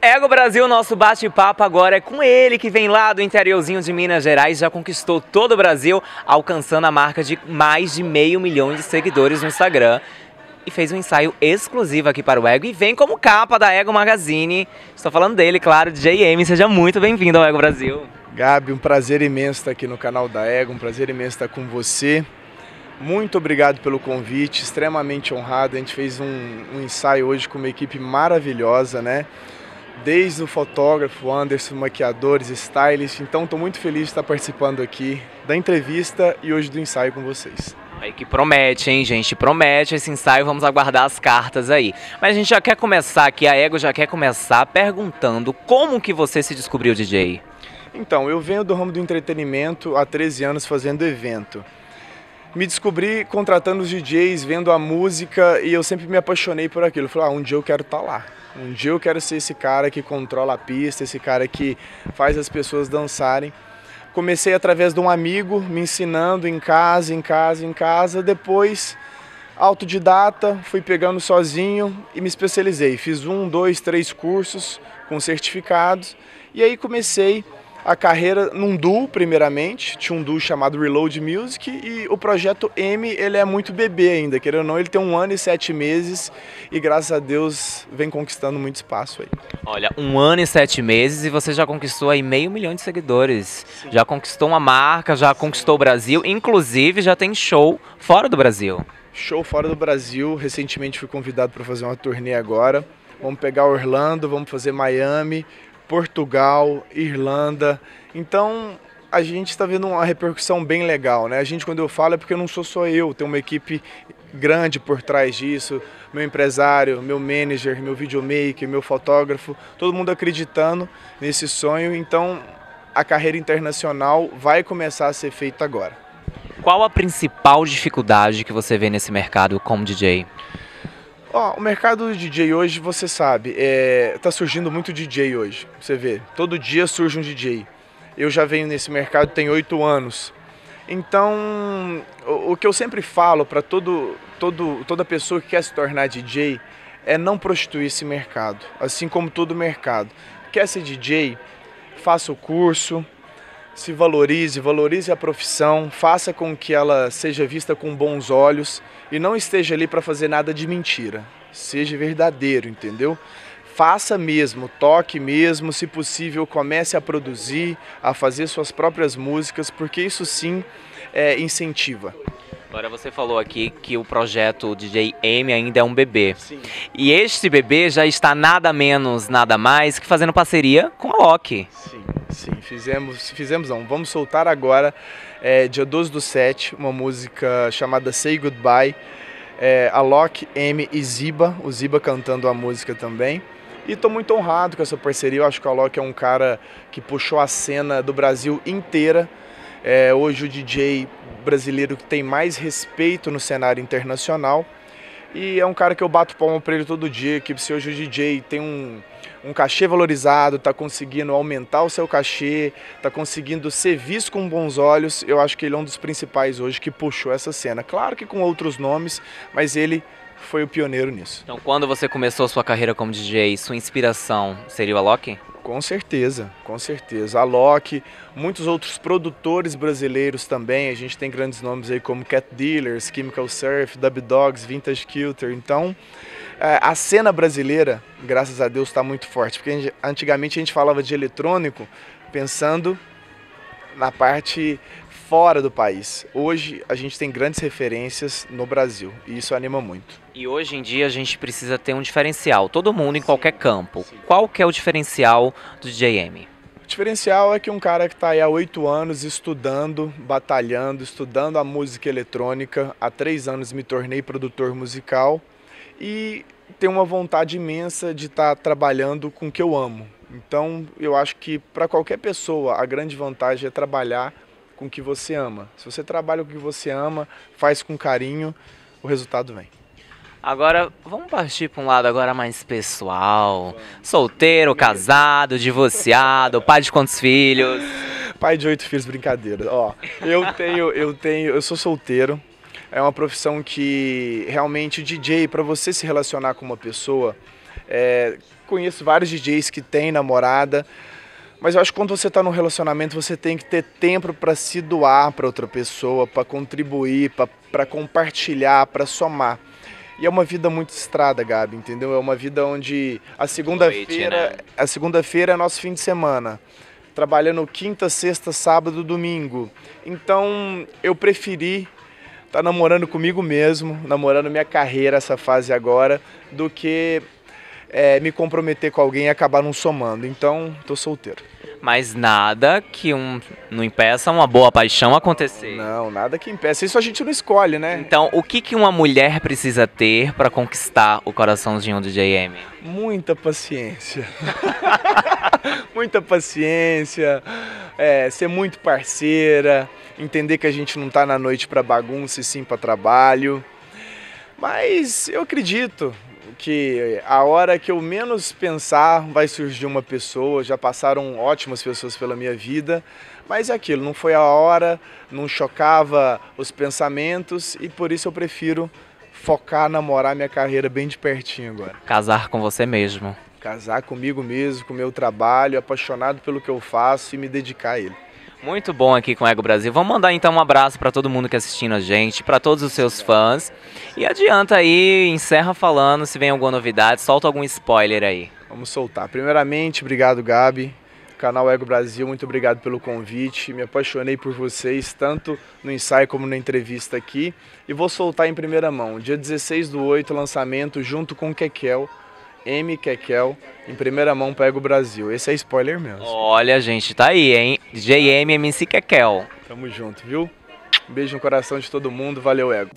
Ego Brasil, nosso bate-papo agora é com ele, que vem lá do interiorzinho de Minas Gerais, já conquistou todo o Brasil, alcançando a marca de mais de meio milhão de seguidores no Instagram. E fez um ensaio exclusivo aqui para o Ego e vem como capa da Ego Magazine. Estou falando dele, claro, JM. Seja muito bem-vindo ao Ego Brasil. Gabi, um prazer imenso estar aqui no canal da Ego, um prazer imenso estar com você. Muito obrigado pelo convite, extremamente honrado. A gente fez um, um ensaio hoje com uma equipe maravilhosa, né? desde o fotógrafo, Anderson, maquiadores, stylist. Então estou muito feliz de estar participando aqui da entrevista e hoje do ensaio com vocês. Aí que promete, hein, gente? Promete esse ensaio, vamos aguardar as cartas aí. Mas a gente já quer começar aqui, a Ego já quer começar perguntando como que você se descobriu DJ? Então, eu venho do ramo do entretenimento há 13 anos fazendo evento. Me descobri contratando os DJs, vendo a música e eu sempre me apaixonei por aquilo. Falei, ah, um dia eu quero estar tá lá. Um dia eu quero ser esse cara que controla a pista, esse cara que faz as pessoas dançarem. Comecei através de um amigo me ensinando em casa, em casa, em casa. Depois, autodidata, fui pegando sozinho e me especializei. Fiz um, dois, três cursos com certificados e aí comecei a carreira num duo, primeiramente. Tinha um duo chamado Reload Music e o projeto M, ele é muito bebê ainda, querendo ou não, ele tem um ano e sete meses e graças a Deus vem conquistando muito espaço aí. Olha, um ano e sete meses e você já conquistou aí meio milhão de seguidores. Sim. Já conquistou uma marca, já conquistou o Brasil, inclusive já tem show fora do Brasil. Show fora do Brasil, recentemente fui convidado para fazer uma turnê agora. Vamos pegar Orlando, vamos fazer Miami, Portugal, Irlanda. Então a gente está vendo uma repercussão bem legal, né? A gente quando eu falo é porque não sou só eu, tem uma equipe grande por trás disso, meu empresário, meu manager, meu videomaker, meu fotógrafo, todo mundo acreditando nesse sonho. Então a carreira internacional vai começar a ser feita agora. Qual a principal dificuldade que você vê nesse mercado como DJ? Ó, o mercado do DJ hoje, você sabe, é, tá surgindo muito DJ hoje. Você vê, todo dia surge um DJ. Eu já venho nesse mercado tem oito anos. Então, o, o que eu sempre falo para todo, todo, toda pessoa que quer se tornar DJ é não prostituir esse mercado, assim como todo mercado. Quer ser DJ? Faça o curso, se valorize, valorize a profissão, faça com que ela seja vista com bons olhos e não esteja ali para fazer nada de mentira. Seja verdadeiro, entendeu? Faça mesmo, toque mesmo, se possível, comece a produzir, a fazer suas próprias músicas, porque isso sim é, incentiva. Agora você falou aqui que o projeto DJ M ainda é um bebê. Sim. E este bebê já está nada menos, nada mais que fazendo parceria com a Loki. Sim, sim, fizemos, fizemos não. Vamos soltar agora, é, dia 12 do 7, uma música chamada Say Goodbye. É, a Loki, M e Ziba, o Ziba cantando a música também. E estou muito honrado com essa parceria. Eu acho que a Loki é um cara que puxou a cena do Brasil inteira. É, hoje o DJ brasileiro que tem mais respeito no cenário internacional. E é um cara que eu bato palma para ele todo dia, que se hoje o DJ tem um, um cachê valorizado, está conseguindo aumentar o seu cachê, está conseguindo ser visto com bons olhos, eu acho que ele é um dos principais hoje que puxou essa cena. Claro que com outros nomes, mas ele foi o pioneiro nisso. Então, quando você começou sua carreira como DJ, sua inspiração seria o Alok? Com certeza, com certeza. A Loki, muitos outros produtores brasileiros também. A gente tem grandes nomes aí como Cat Dealers, Chemical Surf, Dub Dogs, Vintage Kilter. Então, é, a cena brasileira, graças a Deus, está muito forte. Porque antigamente a gente falava de eletrônico pensando na parte fora do país. Hoje a gente tem grandes referências no Brasil e isso anima muito. E hoje em dia a gente precisa ter um diferencial, todo mundo em sim, qualquer campo. Sim. Qual que é o diferencial do DJM? O diferencial é que um cara que está aí há oito anos estudando, batalhando, estudando a música eletrônica, há três anos me tornei produtor musical e tenho uma vontade imensa de estar tá trabalhando com o que eu amo. Então eu acho que para qualquer pessoa a grande vantagem é trabalhar com o que você ama. Se você trabalha com o que você ama, faz com carinho, o resultado vem. Agora, vamos partir para um lado agora mais pessoal. Solteiro, casado, divorciado, pai de quantos filhos? Pai de oito filhos, brincadeira. Ó, eu tenho, eu tenho, eu sou solteiro. É uma profissão que realmente DJ, para você se relacionar com uma pessoa, é, conheço vários DJs que têm namorada, mas eu acho que quando você está num relacionamento, você tem que ter tempo para se doar para outra pessoa, para contribuir, para compartilhar, para somar. E é uma vida muito estrada, Gabi, entendeu? É uma vida onde a segunda-feira, né? a segunda-feira é nosso fim de semana trabalhando quinta, sexta, sábado, domingo. Então eu preferi estar tá namorando comigo mesmo, namorando minha carreira essa fase agora, do que é, me comprometer com alguém e acabar não somando. Então, tô solteiro. Mas nada que um, não impeça uma boa paixão acontecer. Não, nada que impeça. Isso a gente não escolhe, né? Então, o que, que uma mulher precisa ter para conquistar o coraçãozinho do JM? Muita paciência. muita paciência, é, ser muito parceira, entender que a gente não está na noite para bagunça e sim para trabalho. Mas eu acredito que a hora que eu menos pensar vai surgir uma pessoa. Já passaram ótimas pessoas pela minha vida, mas é aquilo, não foi a hora, não chocava os pensamentos e por isso eu prefiro focar, namorar minha carreira bem de pertinho agora. Casar com você mesmo casar comigo mesmo, com o meu trabalho, apaixonado pelo que eu faço e me dedicar a ele. Muito bom aqui com o Ego Brasil. Vamos mandar então um abraço para todo mundo que está assistindo a gente, para todos os seus fãs. E adianta aí, encerra falando se vem alguma novidade, solta algum spoiler aí. Vamos soltar. Primeiramente, obrigado, Gabi. Canal Ego Brasil, muito obrigado pelo convite. Me apaixonei por vocês, tanto no ensaio como na entrevista aqui. E vou soltar em primeira mão. Dia 16 do 8, lançamento junto com o Kekel M. Kekel, em primeira mão pega o Brasil. Esse é spoiler mesmo. Olha, gente, tá aí, hein? JM MC Kekel. Tamo junto, viu? Um beijo no coração de todo mundo. Valeu, Ego.